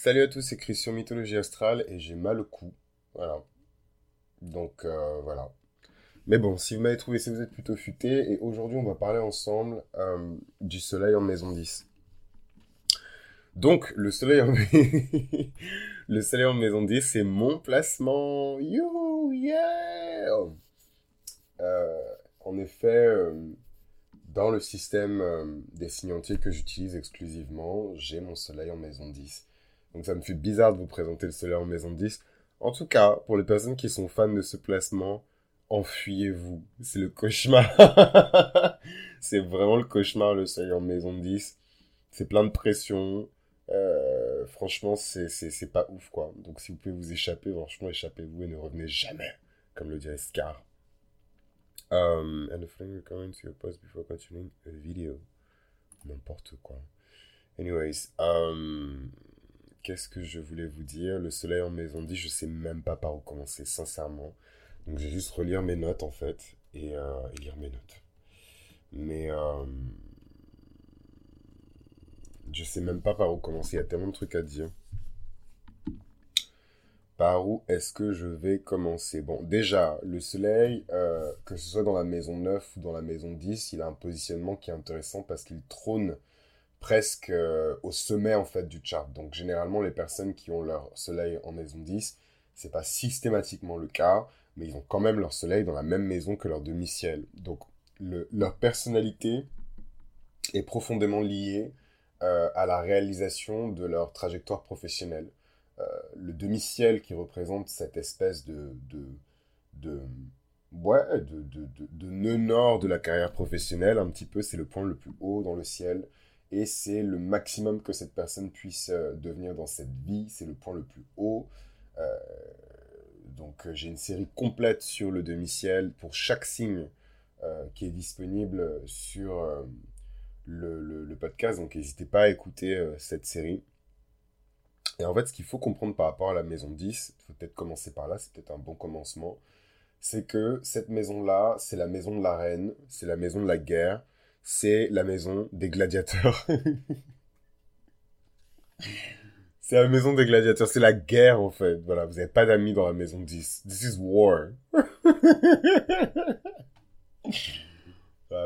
Salut à tous, c'est Christian Mythologie Astrale et j'ai mal au cou. Voilà. Donc euh, voilà. Mais bon, si vous m'avez trouvé, c'est vous êtes plutôt futé. Et aujourd'hui, on va parler ensemble euh, du soleil en maison 10. Donc, le soleil en, le en maison 10, c'est mon placement. Yo, yeah! Euh, en effet, dans le système des signantiers que j'utilise exclusivement, j'ai mon soleil en maison 10. Donc ça me fait bizarre de vous présenter le soleil en maison 10. En tout cas, pour les personnes qui sont fans de ce placement, enfuyez-vous. C'est le cauchemar. c'est vraiment le cauchemar, le soleil en maison 10. C'est plein de pression. Euh, franchement, c'est pas ouf, quoi. Donc si vous pouvez vous échapper, franchement, échappez-vous et ne revenez jamais, comme le dirait Scar. Um, and the flame to your post before continuing the video. N'importe quoi. Anyways, um, qu'est-ce que je voulais vous dire? Le soleil en maison 10, je sais même pas par où commencer, sincèrement. Donc, j'ai juste relire mes notes, en fait, et, euh, lire mes notes. Mais euh, je sais même pas par où commencer, il y a tellement de trucs à dire. Par où est-ce que je vais commencer? Bon, déjà, le soleil, euh, que ce soit dans la maison 9 ou dans la maison 10, il a un positionnement qui est intéressant parce qu'il trône presque euh, au sommet en fait du chart. Donc généralement les personnes qui ont leur soleil en maison 10, c'est pas systématiquement le cas, mais ils ont quand même leur soleil dans la même maison que leur demi-ciel. Donc leur personnalité est profondément liée euh, à la réalisation de leur trajectoire professionnelle. Euh, le demi-ciel qui représente cette espèce de, de, de ouais, de, de, de, nœud nord de la carrière professionnelle, un petit peu, c'est le point le plus haut dans le ciel et c'est le maximum que cette personne puisse euh, devenir dans cette vie, c'est le point le plus haut. Euh, donc euh, j'ai une série complète sur le demi-ciel pour chaque signe qui est disponible sur le, le, podcast, donc n'hésitez pas à écouter cette série. Et en fait, ce qu'il faut comprendre par rapport à la maison 10, il faut peut-être commencer par là, c'est peut-être un bon commencement, c'est que cette maison-là, c'est la maison de la reine, c'est la maison de la guerre, c'est la maison des gladiateurs. c'est la maison des gladiateurs, c'est la guerre en fait. Voilà, vous n'avez pas d'amis dans la maison 10. This is war.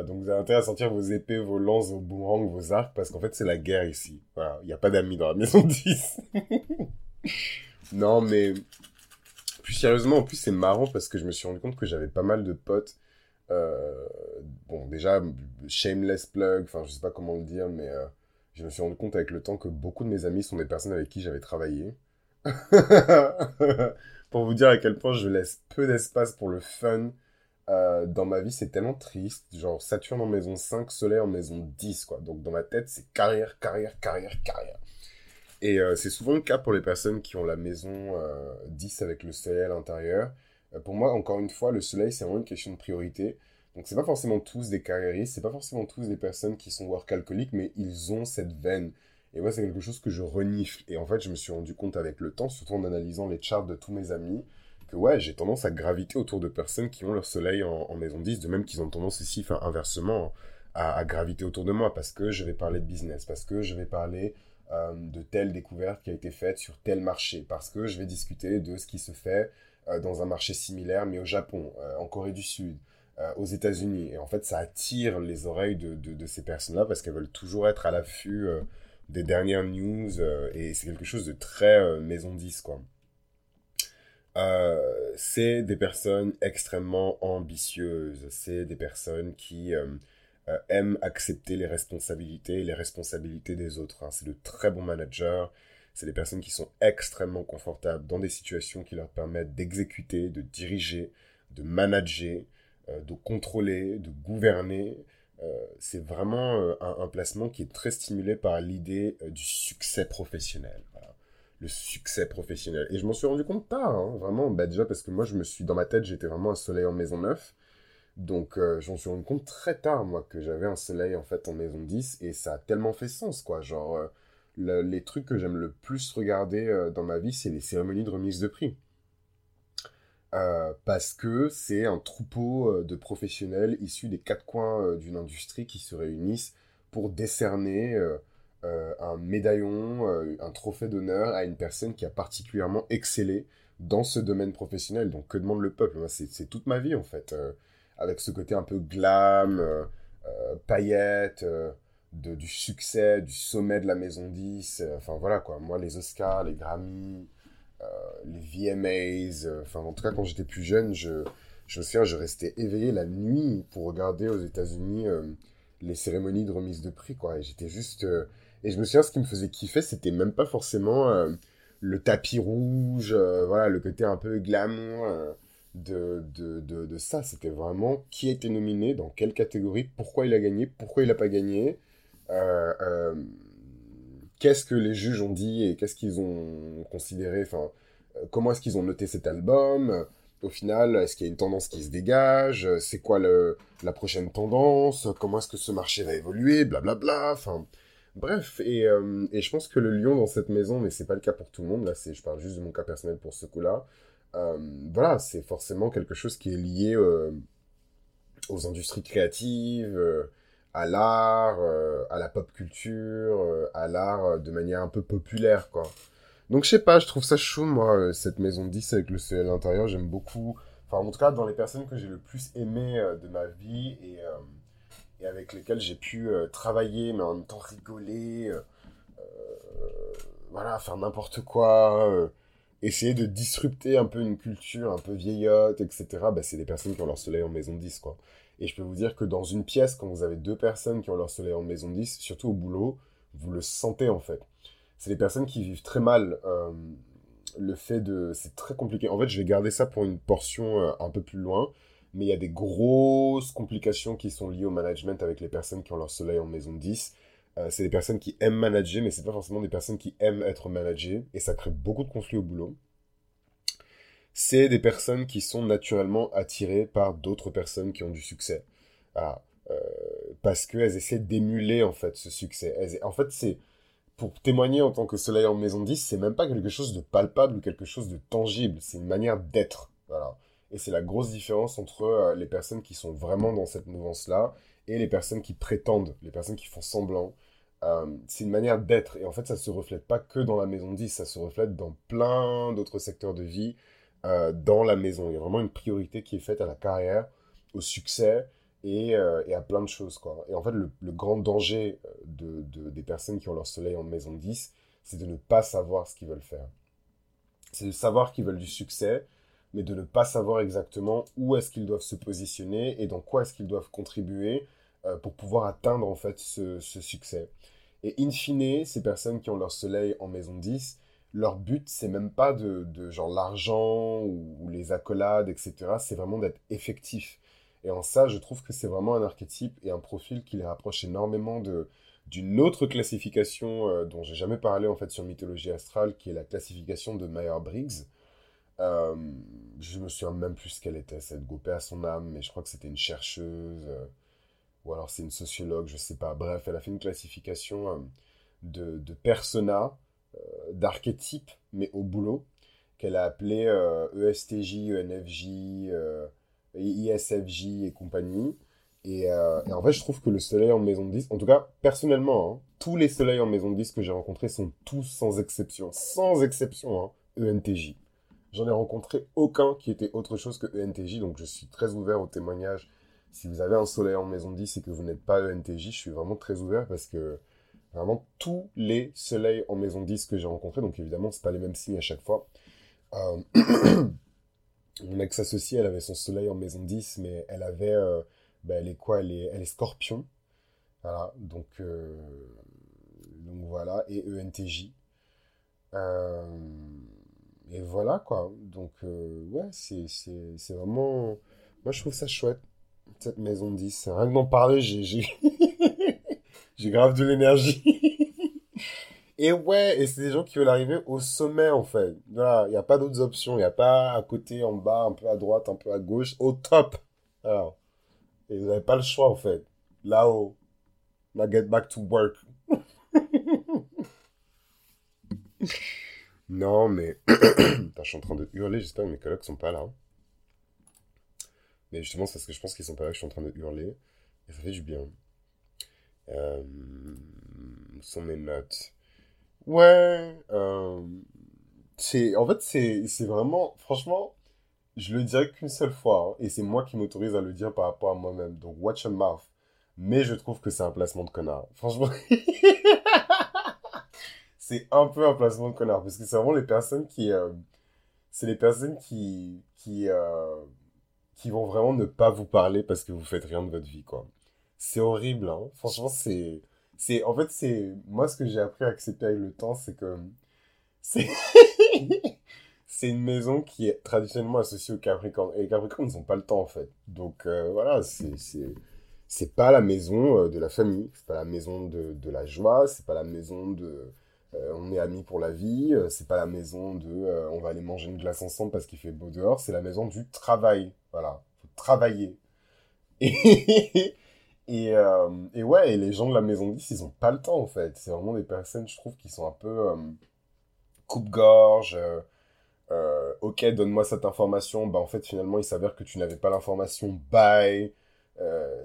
donc vous avez intérêt à sortir vos épées, vos lances, vos boomerangs, vos arcs, parce qu'en fait c'est la guerre ici. Voilà, il n'y a pas d'amis dans la maison 10. non mais, plus sérieusement, en plus c'est marrant parce que je me suis rendu compte que j'avais pas mal de potes euh, bon, déjà, shameless plug, enfin, je sais pas comment le dire, mais euh, je me suis rendu compte avec le temps que beaucoup de mes amis sont des personnes avec qui j'avais travaillé. pour vous dire à quel point je laisse peu d'espace pour le fun euh, dans ma vie, c'est tellement triste. Genre, Saturne en maison 5, Soleil en maison 10, quoi. Donc, dans ma tête, c'est carrière, carrière, carrière, carrière. Et c'est souvent le cas pour les personnes qui ont la maison 10 avec le Soleil à l'intérieur. Euh, pour moi, encore une fois, le soleil, c'est vraiment une question de priorité. Donc, c'est pas forcément tous des carriéristes, c'est pas forcément tous des personnes qui sont work alcooliques, mais ils ont cette veine. Et moi, c'est quelque chose que je renifle. Et en fait, je me suis rendu compte avec le temps, surtout en analysant les charts de tous mes amis, que ouais, j'ai tendance à graviter autour de personnes qui ont leur soleil en, maison 10, de même qu'ils ont tendance ici, enfin, inversement, à, graviter autour de moi, parce que je vais parler de business, parce que je vais parler euh, de telle découverte qui a été faite sur tel marché, parce que je vais discuter de ce qui se fait dans un marché similaire, mais au Japon, euh, en Corée du Sud, euh, aux États-Unis. Et en fait, ça attire les oreilles de, de, ces personnes-là parce qu'elles veulent toujours être à l'affût des dernières news et c'est quelque chose de très maison 10, quoi. c'est des personnes extrêmement ambitieuses, c'est des personnes qui aiment accepter les responsabilités, les responsabilités des autres. Hein. C'est de très bons managers, c'est des personnes qui sont extrêmement confortables dans des situations qui leur permettent d'exécuter, de diriger, de manager, euh, de contrôler, de gouverner. Euh, c'est vraiment euh, un, placement qui est très stimulé par l'idée du succès professionnel. Le succès professionnel. Et je m'en suis rendu compte tard, hein, vraiment. Bah, déjà parce que moi, je me suis, dans ma tête, j'étais vraiment un soleil en maison 9. Donc, j'en suis rendu compte très tard, moi, que j'avais un soleil, en fait, en maison 10. Et ça a tellement fait sens, quoi. Genre, les trucs que j'aime le plus regarder euh, dans ma vie, c'est les cérémonies de remise de prix. Euh, parce que c'est un troupeau euh, de professionnels issus des quatre coins d'une industrie qui se réunissent pour décerner un médaillon, un trophée d'honneur à une personne qui a particulièrement excellé dans ce domaine professionnel. Donc que demande le peuple? C'est toute ma vie en fait, avec ce côté un peu glam, paillette, de, du succès, du sommet de la maison 10. enfin voilà quoi, moi les Oscars, les Grammy, les VMAs, enfin en tout cas quand j'étais plus jeune, je, je me souviens, je restais éveillé la nuit pour regarder aux États-Unis les cérémonies de remise de prix quoi. Et j'étais juste et je me souviens, ce qui me faisait kiffer, c'était même pas forcément euh, le tapis rouge, euh, voilà, le côté un peu glamour euh, de, de, de, de, ça. C'était vraiment qui été nominé, dans quelle catégorie, pourquoi il a gagné, pourquoi il n'a pas gagné, qu'est-ce que les juges ont dit et qu'est-ce qu'ils ont considéré, enfin, comment est-ce qu'ils ont noté cet album? Au final, est-ce qu'il y a une tendance qui se dégage? C'est quoi le, la prochaine tendance? Comment est-ce que ce marché va évoluer? Blablabla. Enfin, Bref, euh, et, je pense que le lion dans cette maison, mais c'est pas le cas pour tout le monde, là, c'est, je parle juste de mon cas personnel pour ce coup-là, euh, voilà, c'est forcément quelque chose qui est lié euh, aux industries créatives, à l'art, à la pop culture, à l'art de manière un peu populaire, quoi. Donc je sais pas, je trouve ça chou, moi, cette maison 10 avec le soleil à l'intérieur, j'aime beaucoup. Enfin, en tout cas, dans les personnes que j'ai le plus aimé de ma vie, et et avec lesquels j'ai pu euh, travailler, mais en même temps rigoler, euh, euh, voilà, faire n'importe quoi, essayer de disrupter un peu une culture un peu vieillotte, etc. Bah, c'est des personnes qui ont leur soleil en maison 10, quoi. Et je peux vous dire que dans une pièce, quand vous avez deux personnes qui ont leur soleil en maison 10, surtout au boulot, vous le sentez en fait. C'est des personnes qui vivent très mal le fait de... C'est très compliqué. En fait, je vais garder ça pour une portion un peu plus loin mais il y a des grosses complications qui sont liées au management avec les personnes qui ont leur soleil en maison 10. Euh, c'est des personnes qui aiment manager, mais c'est pas forcément des personnes qui aiment être managées, et ça crée beaucoup de conflits au boulot. C'est des personnes qui sont naturellement attirées par d'autres personnes qui ont du succès. Euh, parce qu'elles essaient d'émuler en fait ce succès. en fait, c'est pour témoigner en tant que soleil en maison 10, c'est même pas quelque chose de palpable ou quelque chose de tangible, c'est une manière d'être. Voilà. Et c'est la grosse différence entre euh, les personnes qui sont vraiment dans cette mouvance-là et les personnes qui prétendent, les personnes qui font semblant. Euh, c'est une manière d'être. Et en fait, ça se reflète pas que dans la maison 10, ça se reflète dans plein d'autres secteurs de vie euh, dans la maison. Il y a vraiment une priorité qui est faite à la carrière, au succès et, à plein de choses. Quoi. Et en fait, le, grand danger de, des personnes qui ont leur soleil en maison 10, c'est de ne pas savoir ce qu'ils veulent faire. C'est de savoir qu'ils veulent du succès, mais de ne pas savoir exactement où est-ce qu'ils doivent se positionner et dans quoi est-ce qu'ils doivent contribuer euh, pour pouvoir atteindre en fait ce, succès. Et in fine, ces personnes qui ont leur soleil en maison 10, leur but, c'est même pas de, genre l'argent ou, les accolades, etc. C'est vraiment d'être effectif. Et en ça, je trouve que c'est vraiment un archétype et un profil qui les rapproche énormément de d'une autre classification euh, dont j'ai jamais parlé en fait sur mythologie astrale, qui est la classification de Meyer-Briggs. Euh, je me souviens même plus ce qu'elle était, cette go à son âme, mais je crois que c'était une chercheuse, euh, ou alors c'est une sociologue, je sais pas. Bref, elle a fait une classification euh, de, de persona, d'archétypes, mais au boulot, qu'elle a appelé ESTJ, ENFJ, ISFJ et compagnie. Et, en fait, je trouve que le soleil en maison 10, en tout cas, personnellement, hein, tous les soleils en maison 10 que j'ai rencontrés sont tous sans exception, sans exception, hein, ENTJ. J'en ai rencontré aucun qui était autre chose que ENTJ, donc je suis très ouvert au témoignage. Si vous avez un soleil en maison 10 et que vous n'êtes pas ENTJ, je suis vraiment très ouvert parce que vraiment tous les soleils en maison 10 que j'ai rencontrés, donc évidemment, c'est pas les mêmes signes à chaque fois. Euh, mon ex-associée, elle avait son soleil en maison 10, mais elle avait. Euh, bah, elle est quoi? Elle est, elle est scorpion. Voilà, donc, euh, donc voilà, et ENTJ. Euh, et voilà, quoi. Donc, euh, ouais, c'est, vraiment... Moi, je trouve ça chouette, cette maison 10. Rien que d'en parler, j'ai, j'ai... grave de l'énergie. et ouais, et c'est des gens qui veulent arriver au sommet, en fait. Voilà, il n'y a pas d'autres options. Il n'y a pas à côté, en bas, un peu à droite, un peu à gauche, au top. Alors, et vous n'avez pas le choix, en fait. Là-haut. Now get back to work. Non, mais. je suis en train de hurler, j'espère que mes collègues sont pas là. Mais justement, c'est parce que je pense qu'ils sont pas là que je suis en train de hurler. Et ça fait du bien. Euh, sont mes notes. Ouais. Euh, c'est, en fait, c'est, c'est vraiment, franchement, je le dirais qu'une seule fois, hein, et c'est moi qui m'autorise à le dire par rapport à moi-même. Donc, watch your mouth. Mais je trouve que c'est un placement de connard. Franchement. c'est un peu un placement de connard. Parce que c'est vraiment les personnes qui. Euh, c'est les personnes qui. qui euh, qui vont vraiment ne pas vous parler parce que vous faites rien de votre vie, quoi. C'est horrible, hein. Franchement, c'est. C'est, en fait, c'est, moi, ce que j'ai appris à accepter avec le temps, c'est que, c'est, c'est une maison qui est traditionnellement associée au Capricorne. Et les Capricornes, ils n'ont pas le temps, en fait. Donc, euh, voilà, c'est, c'est, c'est pas la maison euh, de la famille, c'est pas la maison de, de la joie, c'est pas la maison de, euh, on est amis pour la vie, c'est pas la maison de, on va aller manger une glace ensemble parce qu'il fait beau dehors, c'est la maison du travail. Voilà, faut travailler. Et, et, euh, et, ouais, et les gens de la maison 10, ils ont pas le temps en fait. C'est vraiment des personnes, je trouve, qui sont un peu euh, coupe-gorge. Euh, ok, donne-moi cette information. Bah en fait, finalement, il s'avère que tu n'avais pas l'information. Bye.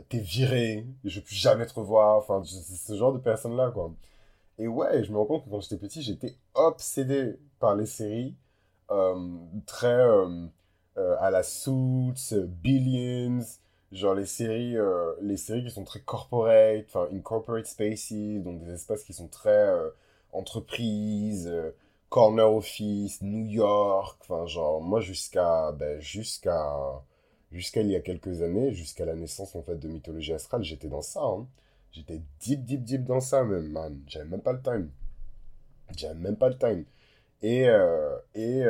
T'es viré. Je ne plus jamais te revoir. Enfin, c'est ce genre de personnes-là, quoi. Et ouais, je me rends compte que quand j'étais petit, j'étais obsédé par les séries très à la Suits, Billions genre les séries euh, les séries qui sont très corporate enfin incorporate spaces donc des espaces qui sont très euh, entreprises euh, corner office New York enfin genre moi jusqu'à ben, jusqu'à jusqu'à il y a quelques années jusqu'à la naissance en fait de mythologie astrale j'étais dans ça hein. j'étais deep deep deep dans ça même man j'avais même pas le time j'avais même pas le time et, et,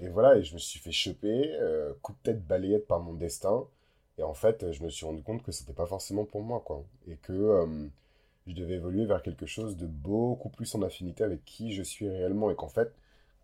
et voilà, et je me suis fait choper, coup de tête balayette par mon destin. Et en fait, je me suis rendu compte que c'était pas forcément pour moi, quoi. Et que euh, je devais évoluer vers quelque chose de beaucoup plus en affinité avec qui je suis réellement. Et qu'en fait,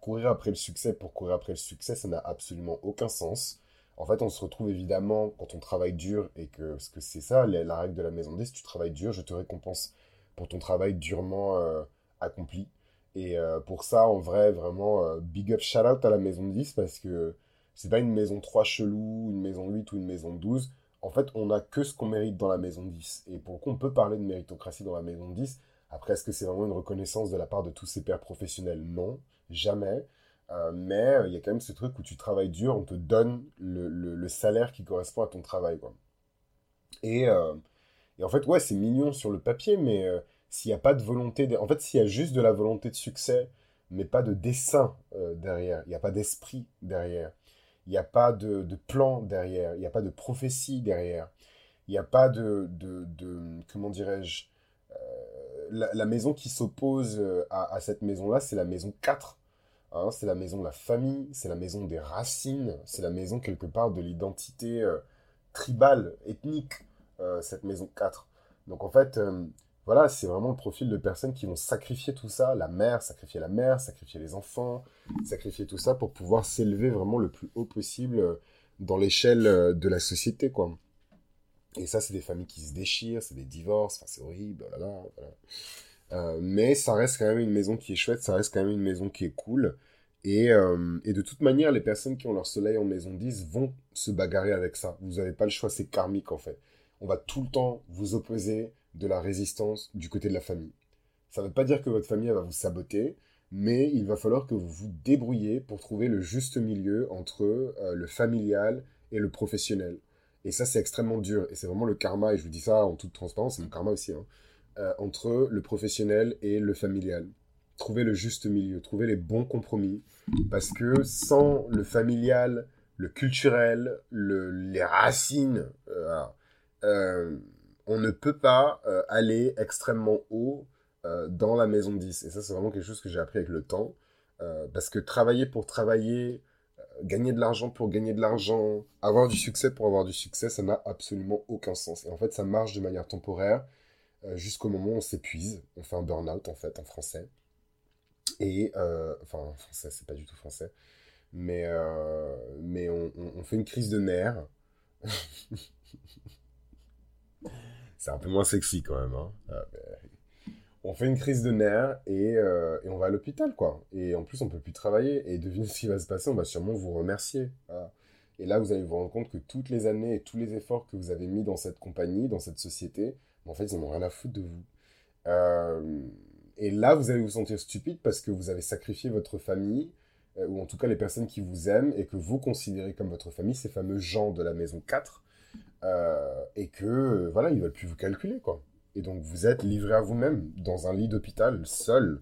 courir après le succès pour courir après le succès, ça n'a absolument aucun sens. En fait, on se retrouve évidemment quand on travaille dur et que, parce que c'est ça la, règle de la maison 10, si tu travailles dur, je te récompense pour ton travail durement euh, accompli. Et euh, pour ça, en vrai, vraiment, big up, shout out à la maison 10 parce que c'est pas une maison 3 chelou, une maison 8 ou une maison 12. En fait, on n'a que ce qu'on mérite dans la maison 10. Et pour qu'on peut parler de méritocratie dans la maison 10, après, est-ce que c'est vraiment une reconnaissance de la part de tous ces pères professionnels? Non, jamais. Euh, mais euh, il y a quand même ce truc où tu travailles dur, on te donne le, salaire qui correspond à ton travail. Quoi. Et, euh, et en fait, ouais, c'est mignon sur le papier, mais s'il n'y a pas de volonté, en fait, s'il y a juste de la volonté de succès, mais pas de dessin derrière, il n'y a pas d'esprit derrière, il n'y a pas de, plan derrière, il n'y a pas de prophétie derrière, il n'y a pas de, de, de comment dirais-je, euh, la, maison qui s'oppose euh, à, à, cette maison-là, c'est la maison 4. Hein, c'est la maison de la famille, c'est la maison des racines, c'est la maison quelque part de l'identité euh, tribale, ethnique, cette maison 4. Donc en fait, voilà, c'est vraiment le profil de personnes qui vont sacrifier tout ça, la mère, sacrifier la mère, sacrifier les enfants, sacrifier tout ça pour pouvoir s'élever vraiment le plus haut possible euh, dans l'échelle euh, de la société, quoi. Et ça, c'est des familles qui se déchirent, c'est des divorces, c'est horrible, oh là, voilà. Euh, mais ça reste quand même une maison qui est chouette, ça reste quand même une maison qui est cool. Et, et, de toute manière, les personnes qui ont leur soleil en maison 10 vont se bagarrer avec ça. Vous n'avez pas le choix, c'est karmique en fait. On va tout le temps vous opposer de la résistance du côté de la famille. Ça ne veut pas dire que votre famille va vous saboter, mais il va falloir que vous vous débrouillez pour trouver le juste milieu entre euh, le familial et le professionnel. Et ça, c'est extrêmement dur. Et c'est vraiment le karma, et je vous dis ça en toute transparence, c'est mon karma aussi, hein, euh, entre le professionnel et le familial. Trouver le juste milieu, trouver les bons compromis. Parce que sans le familial, le culturel, les racines, euh, on ne peut pas euh, aller extrêmement haut euh, dans la maison 10. Et ça, c'est vraiment quelque chose que j'ai appris avec le temps. Euh, parce que travailler pour travailler, gagner de l'argent pour gagner de l'argent, avoir du succès pour avoir du succès, ça n'a absolument aucun sens. Et en fait, ça marche de manière temporaire jusqu'au moment où on s'épuise. On fait un burn-out, en fait, en français. Et, enfin, en français, c'est pas du tout français. Mais, mais on, on fait une crise de nerfs. c'est un peu moins sexy quand même. Hein. Ah, on fait une crise de nerfs euh, et, on va à l'hôpital, quoi. Et en plus, on peut plus travailler. Et devinez ce qui va se passer, on va sûrement vous remercier. Et là, vous allez vous rendre compte que toutes les années et tous les efforts que vous avez mis dans cette compagnie, dans cette société, en fait, ils n'ont rien à foutre de vous. Euh, et là, vous allez vous sentir stupide parce que vous avez sacrifié votre famille, euh, ou en tout cas les personnes qui vous aiment et que vous considérez comme votre famille, ces fameux gens de la maison 4, euh, et que, voilà, ils veulent plus vous calculer, quoi. Et donc, vous êtes livré à vous-même, dans un lit d'hôpital, seul.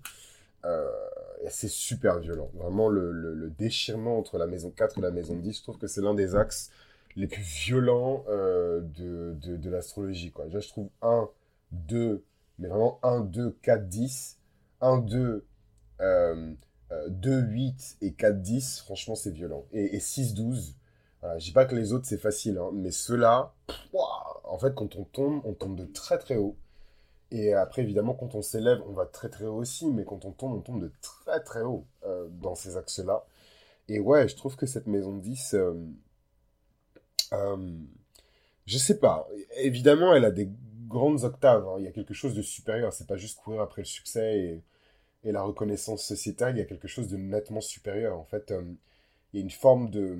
et c'est super violent. Vraiment, le, le, déchirement entre la maison 4 et la maison 10, je trouve que c'est l'un des axes les plus violents de, de, de l'astrologie, quoi. Déjà, je trouve 1, 2, mais vraiment 1, 2, 4, 10. 1, 2, 2, 8 et 4, 10, franchement, c'est violent. Et, 6, 12, voilà, je dis pas que les autres, c'est facile, hein, mais ceux-là, en fait, quand on tombe, on tombe de très très haut. Et après, évidemment, quand on s'élève, on va très très haut aussi, mais quand on tombe, on tombe de très très haut euh, dans ces axes-là. Et ouais, je trouve que cette maison 10, euh, euh, je sais pas, évidemment, elle a des grandes octaves. Hein. Il y a quelque chose de supérieur. C'est pas juste courir après le succès et, la reconnaissance sociétale. Il y a quelque chose de nettement supérieur. En fait, euh, il y a une forme de,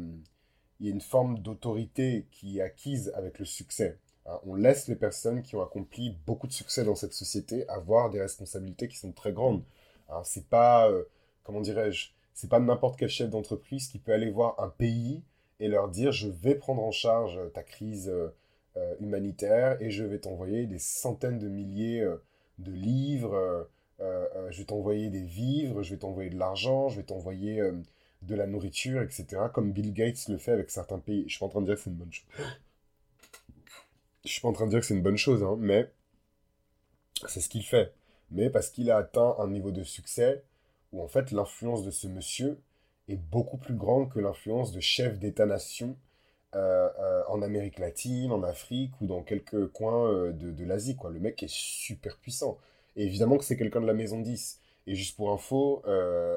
il y a une forme d'autorité qui est acquise avec le succès. Hein. On laisse les personnes qui ont accompli beaucoup de succès dans cette société avoir des responsabilités qui sont très grandes. Hein, c'est pas, euh, comment dirais-je, c'est pas n'importe quel chef d'entreprise qui peut aller voir un pays et leur dire je vais prendre en charge ta crise euh, euh, humanitaire et je vais t'envoyer des centaines de milliers de livres, je vais t'envoyer des vivres, je vais t'envoyer de l'argent, je vais t'envoyer de la nourriture, etc. Comme Bill Gates le fait avec certains pays. Je suis pas en train de dire que c'est une bonne chose. Je suis pas en train de dire que c'est une bonne chose, hein, mais c'est ce qu'il fait. Mais parce qu'il a atteint un niveau de succès où en fait l'influence de ce monsieur est beaucoup plus grande que l'influence de chefs d'État-nation euh, euh, en Amérique latine, en Afrique ou dans quelques coins euh, de, de l'Asie. quoi. Le mec est super puissant. Et évidemment que c'est quelqu'un de la maison 10. Et juste pour info,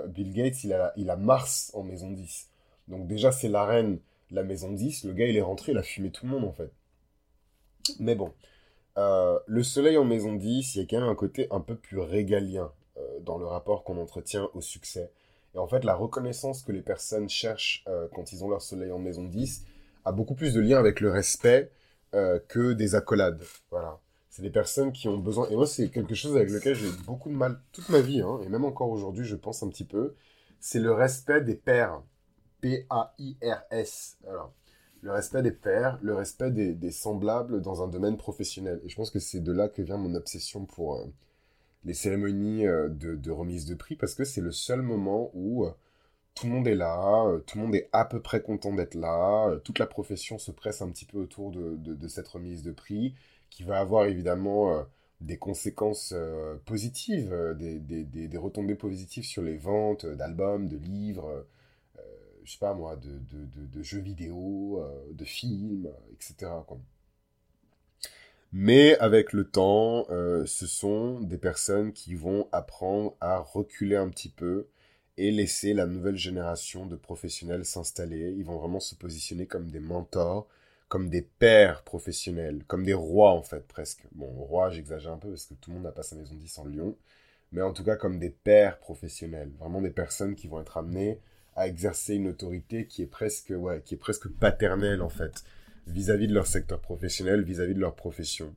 Bill Gates, il a, Mars en maison 10. Donc déjà, c'est la reine, la maison 10. Le gars, il est rentré, il a fumé tout le monde en fait. Mais bon, le soleil en maison 10, il y a quand même un côté un peu plus régalien dans le rapport qu'on entretient au succès. Et en fait, la reconnaissance que les personnes cherchent quand ils ont leur soleil en maison 10, a beaucoup plus de lien avec le respect euh, que des accolades. Voilà. C'est des personnes qui ont besoin. Et moi, c'est quelque chose avec lequel j'ai beaucoup de mal toute ma vie, hein, et même encore aujourd'hui, je pense un petit peu. C'est le respect des pairs. P-A-I-R-S. Alors, le respect des pairs, le respect des, semblables dans un domaine professionnel. Et je pense que c'est de là que vient mon obsession pour euh, les cérémonies euh, de, remise de prix, parce que c'est le seul moment où tout le monde est là, euh, tout le monde est à peu près content d'être là, euh, toute la profession se presse un petit peu autour de, cette remise de prix, qui va avoir évidemment euh, des conséquences positives, des, retombées positives sur les ventes d'albums, de livres, je sais pas moi, de, jeux vidéo, de films, etc. Mais avec le temps, ce sont des personnes qui vont apprendre à reculer un petit peu, et laisser la nouvelle génération de professionnels s'installer. Ils vont vraiment se positionner comme des mentors, comme des pères professionnels, comme des rois en fait presque. Bon, roi, j'exagère un peu parce que tout le monde n'a pas sa maison 10 en Lyon, mais en tout cas comme des pères professionnels, vraiment des personnes qui vont être amenées à exercer une autorité qui est presque, ouais, qui est presque paternelle en fait, vis-à-vis de leur secteur professionnel, vis-à-vis de leur profession.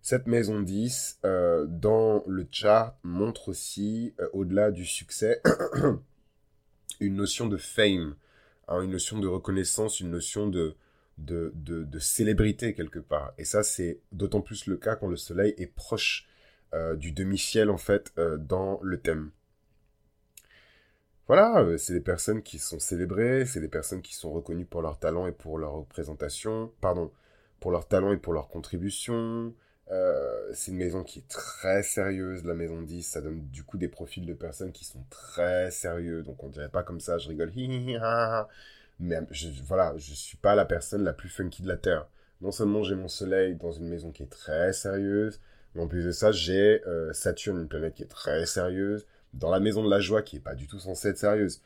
Cette maison 10, euh, dans le chart, montre aussi, euh, au-delà du succès, une notion de fame, hein, une notion de reconnaissance, une notion de, de, de, célébrité quelque part. Et ça, c'est d'autant plus le cas quand le soleil est proche euh, du demi-ciel, en fait, dans le thème. Voilà, c'est des personnes qui sont célébrées, c'est des personnes qui sont reconnues pour leur talent et pour leur représentation, pardon, pour leur talent et pour leur contribution, euh, c'est une maison qui est très sérieuse, la maison 10. Ça donne du coup des profils de personnes qui sont très sérieux. Donc on dirait pas comme ça, je rigole, mais voilà, je suis pas la personne la plus funky de la Terre. Non seulement j'ai mon soleil dans une maison qui est très sérieuse, mais en plus de ça, j'ai euh, Saturne, une planète qui est très sérieuse, dans la maison de la joie qui est pas du tout censée être sérieuse.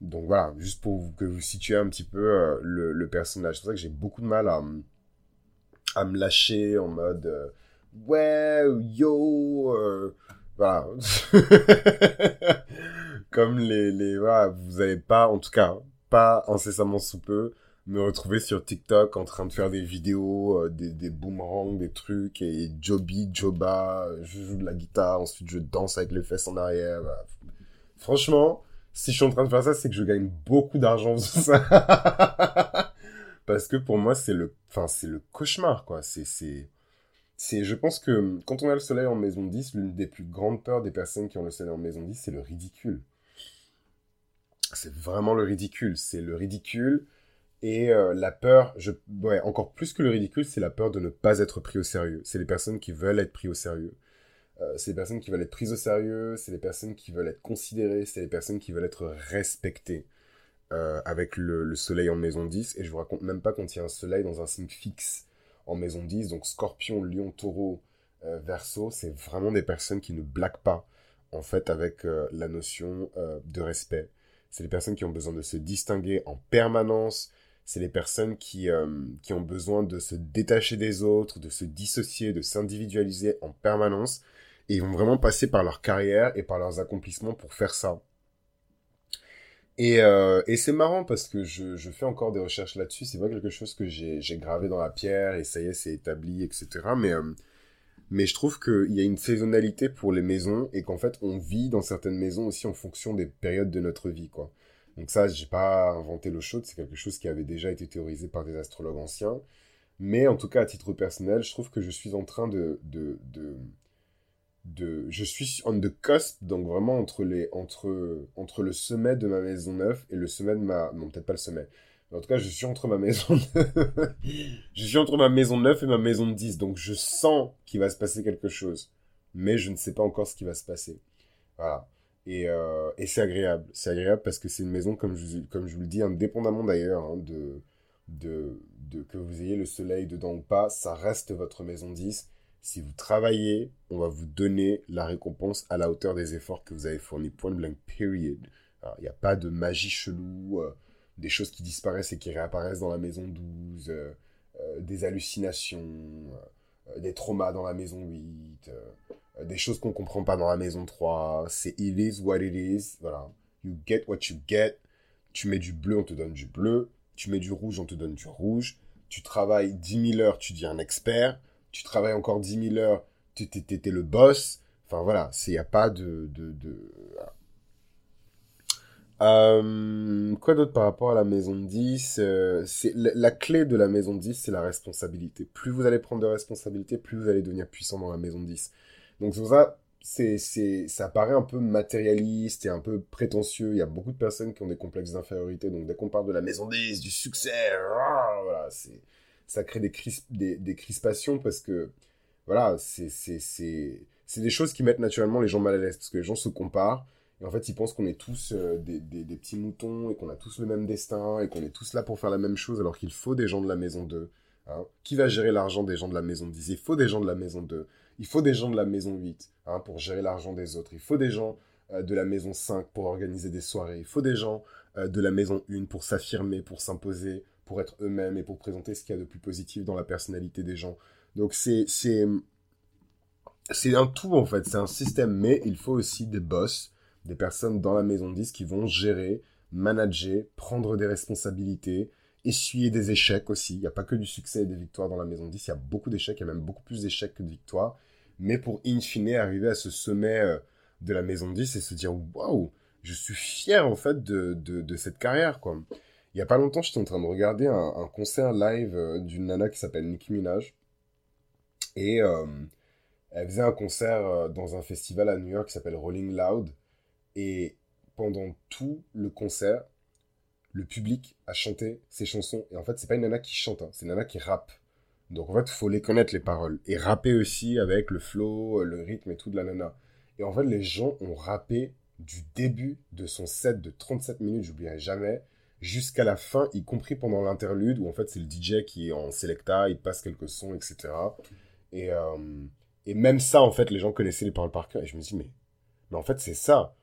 Donc voilà, juste pour que vous situez un petit peu euh, le, le, personnage. C'est pour ça que j'ai beaucoup de mal à, à me lâcher en mode ouais, yo, euh, voilà. Comme les, les, voilà, vous n'avez pas, en tout cas, pas incessamment sous peu, me retrouver sur TikTok en train de faire des vidéos, euh, des, des boomerangs, des trucs, et Joby, Joba, je joue de la guitare, ensuite je danse avec les fesses en arrière. Franchement, si je suis en train de faire ça, c'est que je gagne beaucoup d'argent. Parce que pour moi, c'est le, enfin, c'est le cauchemar, quoi. C'est, c'est, c'est, je pense que quand on a le soleil en maison 10, l'une des plus grandes peurs des personnes qui ont le soleil en maison 10, c'est le ridicule. C'est vraiment le ridicule. C'est le ridicule et euh, la peur, je, ouais, encore plus que le ridicule, c'est la peur de ne pas être pris au sérieux. C'est les personnes qui veulent être pris au sérieux. Euh, c'est les personnes qui veulent être prises au sérieux, c'est les personnes qui veulent être considérées, c'est les personnes qui veulent être respectées euh, avec le, le, soleil en maison 10. Et je vous raconte même pas quand il y a un soleil dans un signe fixe en maison 10, donc scorpion, lion, taureau, verso, c'est vraiment des personnes qui ne blaguent pas en fait avec la notion de respect. C'est les personnes qui ont besoin de se distinguer en permanence, c'est les personnes qui, euh, qui ont besoin de se détacher des autres, de se dissocier, de s'individualiser en permanence. Et ils vont vraiment passer par leur carrière et par leurs accomplissements pour faire ça. Et, euh, et c'est marrant parce que je, je, fais encore des recherches là-dessus. C'est pas quelque chose que j'ai gravé dans la pierre et ça y est, c'est établi, etc. Mais, euh, mais je trouve qu'il y a une saisonnalité pour les maisons et qu'en fait, on vit dans certaines maisons aussi en fonction des périodes de notre vie, quoi. Donc ça, j'ai pas inventé l'eau chaude, c'est quelque chose qui avait déjà été théorisé par des astrologues anciens. Mais en tout cas, à titre personnel, je trouve que je suis en train de... de, de, de je suis on the cusp, donc vraiment entre, les, entre, entre le sommet de ma maison neuve et le sommet de ma... Non, peut-être pas le sommet. En tout cas, je suis entre ma maison... je suis entre ma maison neuve et ma maison de 10. Donc je sens qu'il va se passer quelque chose. Mais je ne sais pas encore ce qui va se passer. Voilà. Et, euh, et c'est agréable. C'est agréable parce que c'est une maison, comme je, comme je vous le dis, indépendamment d'ailleurs hein, de, de, de, que vous ayez le soleil dedans ou pas, ça reste votre maison 10. Si vous travaillez, on va vous donner la récompense à la hauteur des efforts que vous avez fournis. Point blank, period. Il n'y a pas de magie chelou, euh, des choses qui disparaissent et qui réapparaissent dans la maison 12, euh, euh, des hallucinations, des traumas dans la maison 8 euh, des choses qu'on comprend pas dans la maison 3. C'est it is what it is. Voilà. You get what you get. Tu mets du bleu, on te donne du bleu. Tu mets du rouge, on te donne du rouge. Tu travailles 10 000 heures, tu deviens un expert. Tu travailles encore 10 000 heures, tu étais le boss. Enfin voilà, il n'y a pas de euh, quoi d'autre par rapport à la maison 10 euh, c'est la, clé de la maison 10, c'est la responsabilité. Plus vous allez prendre de responsabilité, plus vous allez devenir puissant dans la maison 10. Donc c'est ça, c'est, ça paraît un peu matérialiste et un peu prétentieux. Il y a beaucoup de personnes qui ont des complexes d'infériorité. Donc dès qu'on parle de la maison 10, du succès, voilà, ça crée des, crispations parce que, voilà, c'est des choses qui mettent naturellement les gens mal à l'aise parce que les gens se comparent. En fait, ils pensent qu'on est tous euh, des, petits moutons et qu'on a tous le même destin et qu'on est tous là pour faire la même chose alors qu'il faut des gens de la maison 2. Hein. Qui va gérer l'argent des gens de la maison 10 Il faut des gens de la maison 2. Il faut des gens de la maison 8 hein, pour gérer l'argent des autres. Il faut des gens euh, de la maison 5 pour organiser des soirées. Il faut des gens euh, de la maison 1 pour s'affirmer, pour s'imposer, pour être eux-mêmes et pour présenter ce qu'il y a de plus positif dans la personnalité des gens. Donc c'est un tout en fait, c'est un système mais il faut aussi des boss, des personnes dans la maison 10 qui vont gérer, manager, prendre des responsabilités, essuyer des échecs aussi. Il n'y a pas que du succès et des victoires dans la maison 10, il y a beaucoup d'échecs, il y a même beaucoup plus d'échecs que de victoires. Mais pour in fine arriver à ce sommet euh, de la maison 10 et se dire waouh, je suis fier en fait de, de, cette carrière quoi. Il y a pas longtemps, j'étais en train de regarder un, concert live euh, d'une nana qui s'appelle Nicki Minaj. Et euh, elle faisait un concert dans un festival à New York qui s'appelle Rolling Loud. Et pendant tout le concert, le public a chanté ses chansons. Et en fait, c'est pas une nana qui chante, hein, c'est une nana qui rappe. Donc en fait, il faut les connaître les paroles. Et rapper aussi avec le flow, le rythme et tout de la nana. Et en fait, les gens ont rappé du début de son set de 37 minutes, j'oublierai jamais, jusqu'à la fin, y compris pendant l'interlude, où en fait c'est le DJ qui est en selecta, il passe quelques sons, etc. Et, euh, et même ça, en fait, les gens connaissaient les paroles par cœur. Et je me dis, mais, mais en fait, c'est ça.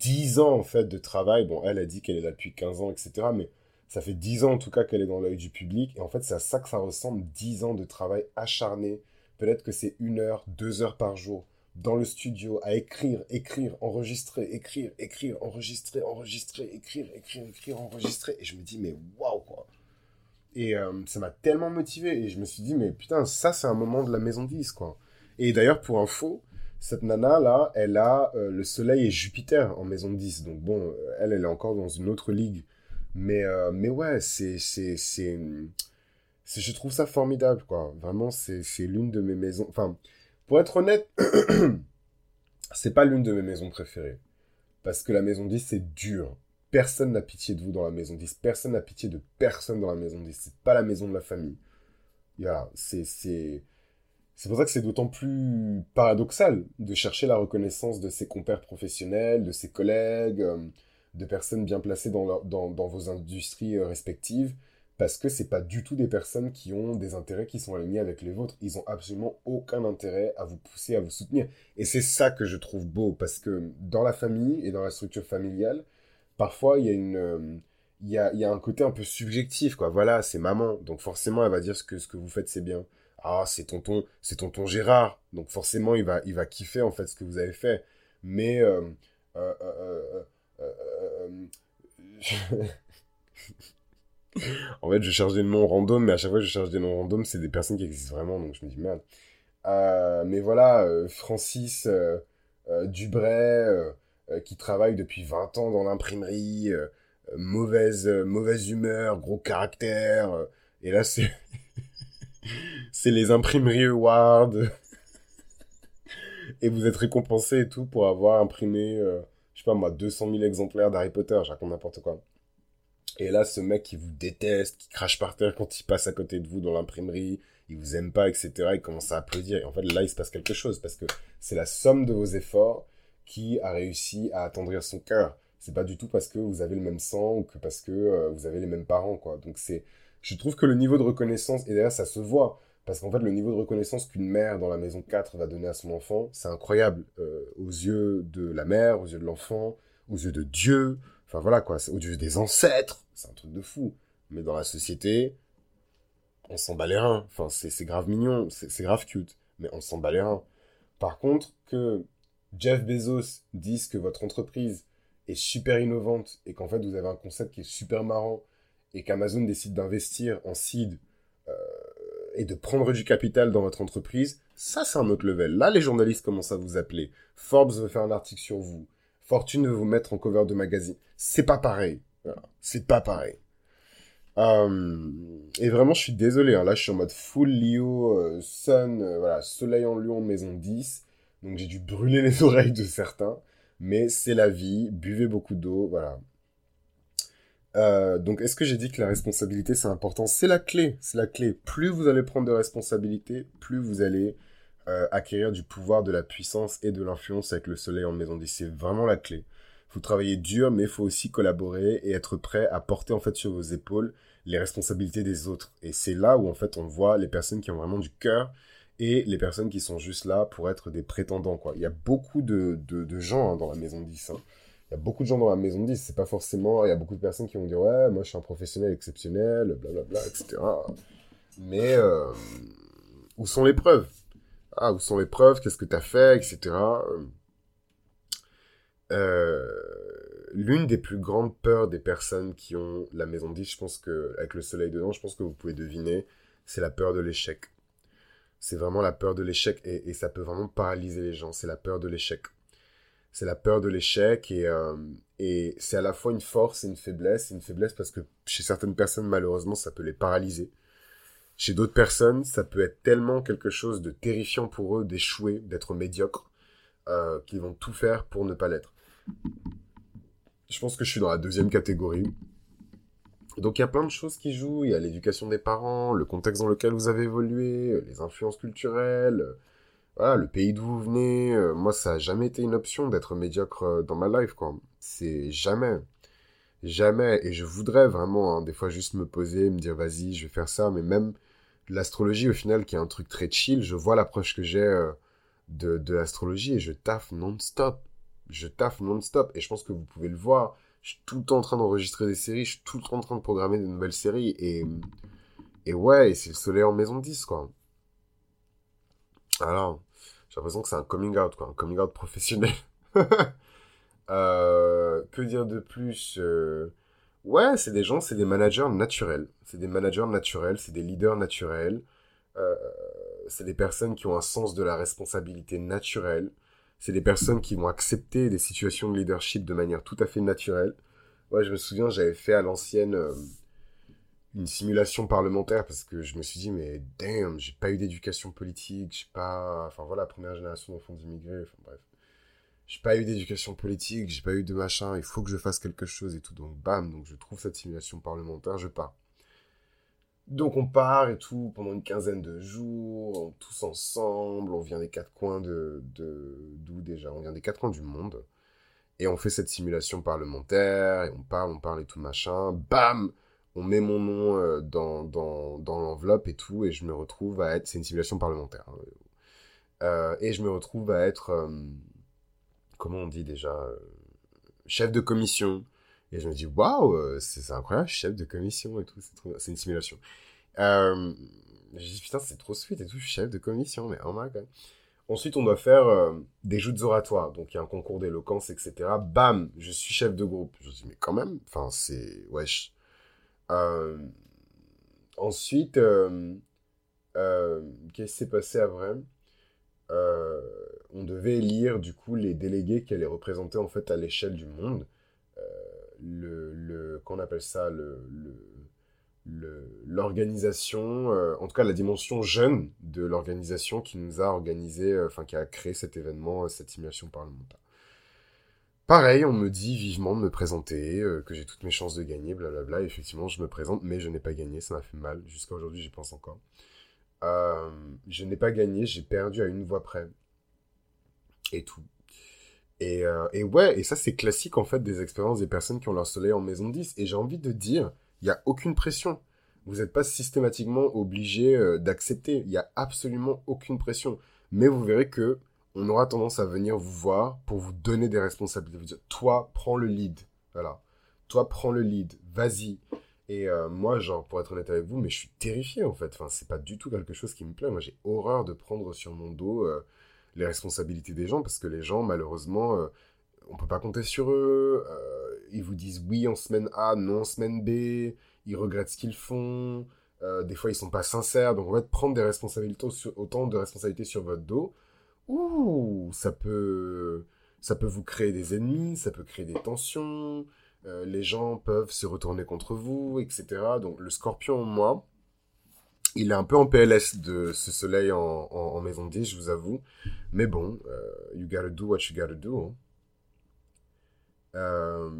10 ans en fait de travail. Bon, elle a dit qu'elle est là depuis 15 ans, etc. Mais ça fait 10 ans en tout cas qu'elle est dans l'œil du public. Et en fait, c'est à ça que ça ressemble 10 ans de travail acharné. Peut-être que c'est une heure, deux heures par jour dans le studio à écrire, écrire, enregistrer, écrire, écrire, enregistrer, enregistrer, écrire, écrire, écrire, enregistrer. Et je me dis, mais waouh quoi. Et euh, ça m'a tellement motivé. Et je me suis dit, mais putain, ça, c'est un moment de la maison 10, quoi. Et d'ailleurs, pour info, cette nana-là, elle a euh, le Soleil et Jupiter en maison 10. Donc bon, elle, elle est encore dans une autre ligue. Mais, euh, mais ouais, c'est, c'est, c'est, je trouve ça formidable, quoi. Vraiment, c'est, c'est l'une de mes maisons. Enfin, pour être honnête, c'est pas l'une de mes maisons préférées. Parce que la maison 10, c'est dur. Personne n'a pitié de vous dans la maison 10. Personne n'a pitié de personne dans la maison 10. C'est pas la maison de la famille. Voilà, c'est, c'est, pour ça que c'est d'autant plus paradoxal de chercher la reconnaissance de ses compères professionnels, de ses collègues, euh, de personnes bien placées dans, dans, vos industries euh, respectives, parce que c'est pas du tout des personnes qui ont des intérêts qui sont alignés avec les vôtres. Ils ont absolument aucun intérêt à vous pousser, à vous soutenir. Et c'est ça que je trouve beau, parce que dans la famille et dans la structure familiale, parfois il y a une... Euh, il y a, un côté un peu subjectif, quoi. Voilà, c'est maman, donc forcément elle va dire ce que, ce que vous faites c'est bien ah c'est tonton c'est tonton Gérard donc forcément il va il va kiffer en fait ce que vous avez fait mais euh, euh, euh, en fait je cherche des noms random mais à chaque fois que je cherche des noms random c'est des personnes qui existent vraiment donc je me dis merde mais voilà Francis Dubray qui travaille depuis 20 ans dans l'imprimerie mauvaise mauvaise humeur gros caractère et là c'est c'est les imprimeries Awards. et vous êtes récompensé et tout pour avoir imprimé, euh, je sais pas moi, 200 000 exemplaires d'Harry Potter, je raconte n'importe quoi. Et là, ce mec qui vous déteste, qui crache par terre quand il passe à côté de vous dans l'imprimerie, il vous aime pas, etc., il commence à applaudir. Et en fait, là, il se passe quelque chose parce que c'est la somme de vos efforts qui a réussi à attendrir son cœur. C'est pas du tout parce que vous avez le même sang ou que parce que euh, vous avez les mêmes parents, quoi. Donc c'est, je trouve que le niveau de reconnaissance, et d'ailleurs ça se voit, parce qu'en fait le niveau de reconnaissance qu'une mère dans la maison 4 va donner à son enfant, c'est incroyable euh, aux yeux de la mère, aux yeux de l'enfant, aux yeux de Dieu, enfin voilà quoi, aux yeux des ancêtres, c'est un truc de fou. Mais dans la société, on s'en bat les reins, enfin c'est grave mignon, c'est grave cute, mais on s'en bat les reins. Par contre, que Jeff Bezos dise que votre entreprise est super innovante et qu'en fait vous avez un concept qui est super marrant et qu'Amazon décide d'investir en seed euh, et de prendre du capital dans votre entreprise, ça c'est un autre level. Là, les journalistes commencent à vous appeler. Forbes veut faire un article sur vous. Fortune veut vous mettre en cover de magazine. C'est pas pareil. C'est pas pareil. Euh, et vraiment, je suis désolé. Hein. Là, je suis en mode full Leo, euh, Sun, voilà, Soleil en Lyon, maison 10. Donc, j'ai dû brûler les oreilles de certains. Mais c'est la vie. Buvez beaucoup d'eau. Voilà. Euh, donc, est-ce que j'ai dit que la responsabilité, c'est important? C'est la clé, c'est la clé. Plus vous allez prendre de responsabilités, plus vous allez euh, acquérir du pouvoir, de la puissance et de l'influence avec le soleil en maison 10. C'est vraiment la clé. Vous travaillez dur, mais il faut aussi collaborer et être prêt à porter en fait sur vos épaules les responsabilités des autres. Et c'est là où en fait on voit les personnes qui ont vraiment du cœur et les personnes qui sont juste là pour être des prétendants. Quoi. Il y a beaucoup de, de, gens hein, dans la maison 10 il y a beaucoup de gens dans la maison de 10, c'est pas forcément, il y a beaucoup de personnes qui vont dire ouais, moi je suis un professionnel exceptionnel, blablabla, etc. Mais euh, où sont les preuves? Ah, où sont les preuves? Qu'est-ce que tu as fait, etc. Euh, l'une des plus grandes peurs des personnes qui ont la maison de 10, je pense que avec le soleil dedans, je pense que vous pouvez deviner, c'est la peur de l'échec. C'est vraiment la peur de l'échec et, ça peut vraiment paralyser les gens. C'est la peur de l'échec c'est la peur de l'échec et, euh, et c'est à la fois une force et une faiblesse. Une faiblesse parce que chez certaines personnes, malheureusement, ça peut les paralyser. Chez d'autres personnes, ça peut être tellement quelque chose de terrifiant pour eux d'échouer, d'être médiocre, euh, qu'ils vont tout faire pour ne pas l'être. Je pense que je suis dans la deuxième catégorie. Donc il y a plein de choses qui jouent. Il y a l'éducation des parents, le contexte dans lequel vous avez évolué, les influences culturelles, voilà, le pays d'où vous venez, euh, moi ça a jamais été une option d'être médiocre euh, dans ma life, quoi. C'est jamais. Jamais. Et je voudrais vraiment, hein, des fois, juste me poser, me dire, vas-y, je vais faire ça. Mais même l'astrologie, au final, qui est un truc très chill, je vois l'approche que j'ai euh, de, de l'astrologie et je taffe non-stop. Je taffe non-stop. Et je pense que vous pouvez le voir. Je suis tout le temps en train d'enregistrer des séries, je suis tout le temps en train de programmer de nouvelles séries. Et, et ouais, c'est le soleil en maison 10, quoi. Alors, j'ai l'impression que c'est un coming out, quoi, un coming out professionnel. Euh, que dire de plus euh, Ouais, c'est des gens, c'est des managers naturels. C'est des managers naturels, c'est des leaders naturels. Euh, c'est des personnes qui ont un sens de la responsabilité naturelle. C'est des personnes qui vont accepter des situations de leadership de manière tout à fait naturelle. Ouais, je me souviens, j'avais fait à l'ancienne euh, une simulation parlementaire parce que je me suis dit, mais damn, j'ai pas eu d'éducation politique, j'ai pas. Enfin voilà, première génération d'enfants d'immigrés, enfin bref. J'ai pas eu d'éducation politique, j'ai pas eu de machin, il faut que je fasse quelque chose et tout. Donc bam, donc je trouve cette simulation parlementaire, je pars. Donc on part et tout pendant une quinzaine de jours, tous ensemble, on vient des quatre coins de d'où déjà? On vient des quatre coins du monde et on fait cette simulation parlementaire et on parle, on parle et tout machin. Bam, on met mon nom euh, dans, dans, dans l'enveloppe et tout et je me retrouve à être, c'est une simulation parlementaire. Hein. Euh, et je me retrouve à être, euh, comment on dit déjà, chef de commission et je me dis, waouh, euh, c'est incroyable, chef de commission et tout, c'est une simulation. Euh, je dis, putain, c'est trop sweet et tout, chef de commission, mais oh my god. Ensuite, on doit faire euh, des joutes oratoires. Donc, il y a un concours d'éloquence, etc. Bam, je suis chef de groupe. Je me dis, mais quand même, enfin, c'est, wesh. Euh, ensuite, qu'est-ce qui s'est passé après? On devait élire, du coup, les délégués qui allaient représenter, en fait, à l'échelle du monde le, le qu'on appelle ça le, l'organisation, euh, en tout cas la dimension jeune de l'organisation qui nous a organisé, euh, enfin qui a créé cet événement, euh, cette simulation parlementaire. Pareil, on me dit vivement de me présenter, que j'ai toutes mes chances de gagner, blablabla. Effectivement, je me présente, mais je n'ai pas gagné, ça m'a fait mal. Jusqu'à aujourd'hui, j'y pense encore. je n'ai pas gagné, j'ai perdu à une voix près. Et tout. Et, euh, et ouais, et ça c'est classique en fait des expériences des personnes qui ont leur soleil en maison 10. Et j'ai envie de dire, il n'y a aucune pression. Vous n'êtes pas systématiquement obligé euh, d'accepter. Il n'y a absolument aucune pression. Mais vous verrez que on aura tendance à venir vous voir pour vous donner des responsabilités. Vous dire, toi, prends le lead. Voilà. Toi, prends le lead. Vas-y. Et euh, moi, genre, pour être honnête avec vous, mais je suis terrifié en fait. Enfin, c'est pas du tout quelque chose qui me plaît. Moi, j'ai horreur de prendre sur mon dos les responsabilités des gens parce que les gens, malheureusement, euh, on peut pas compter sur eux. Euh, ils vous disent oui en semaine A, non en semaine B. Ils regrettent ce qu'ils font. Euh, des fois, ils sont pas sincères. Donc, en fait, prendre des responsabilités, autant de responsabilités sur votre dos, ouh, ça peut, ça peut vous créer des ennemis, ça peut créer des tensions. les gens peuvent se retourner contre vous, etc. Donc, le scorpion, moi, il est un peu en PLS de ce soleil en, maison 10, je vous avoue. Mais bon, euh, you gotta do what you gotta do. Hein. Euh,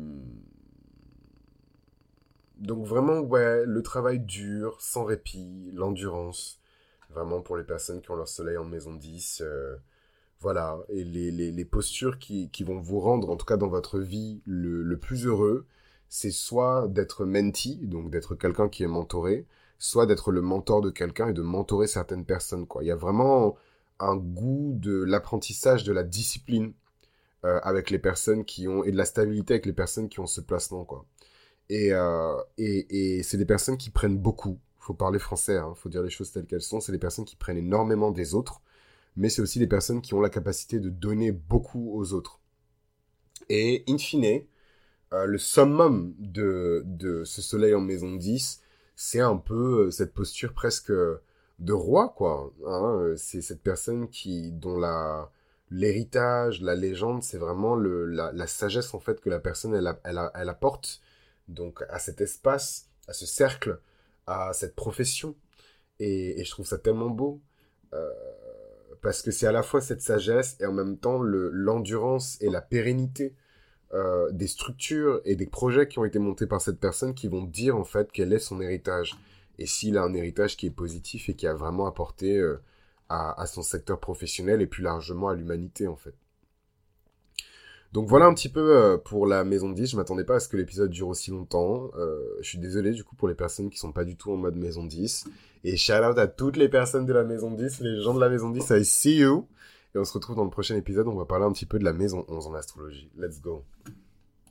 donc vraiment, ouais, le travail dur, sans répit, l'endurance. Vraiment pour les personnes qui ont leur soleil en maison 10. Euh, voilà, et les, les, postures qui, qui, vont vous rendre, en tout cas dans votre vie, le, le plus heureux, c'est soit d'être mentee, donc d'être quelqu'un qui est mentoré, soit d'être le mentor de quelqu'un et de mentorer certaines personnes. Quoi. Il y a vraiment un goût de l'apprentissage de la discipline euh, avec les personnes qui ont et de la stabilité avec les personnes qui ont ce placement quoi. Et, euh, et, et c'est des personnes qui prennent beaucoup. Faut parler français, hein, faut dire les choses telles qu'elles sont. C'est des personnes qui prennent énormément des autres, mais c'est aussi des personnes qui ont la capacité de donner beaucoup aux autres. Et in fine, euh, le summum de, de ce soleil en maison 10, c'est un peu euh, cette posture presque de roi, quoi. Hein. Euh, c'est cette personne qui, dont la l'héritage, la légende, c'est vraiment le, la, sagesse en fait que la personne elle, elle, apporte donc à cet espace, à ce cercle, à cette profession. Et, je trouve ça tellement beau. Euh, parce que c'est à la fois cette sagesse et en même temps l'endurance et la pérennité euh, des structures et des projets qui ont été montés par cette personne qui vont dire en fait quel est son héritage et s'il a un héritage qui est positif et qui a vraiment apporté euh, à, son secteur professionnel et plus largement à l'humanité en fait. Donc voilà un petit peu euh, pour la maison 10, je m'attendais pas à ce que l'épisode dure aussi longtemps. je suis désolé du coup pour les personnes qui sont pas du tout en mode maison 10. Et shout out à toutes les personnes de la maison 10, les gens de la maison 10, I see you. Et on se retrouve dans le prochain épisode. On va parler un petit peu de la maison 11 en astrologie. Let's go.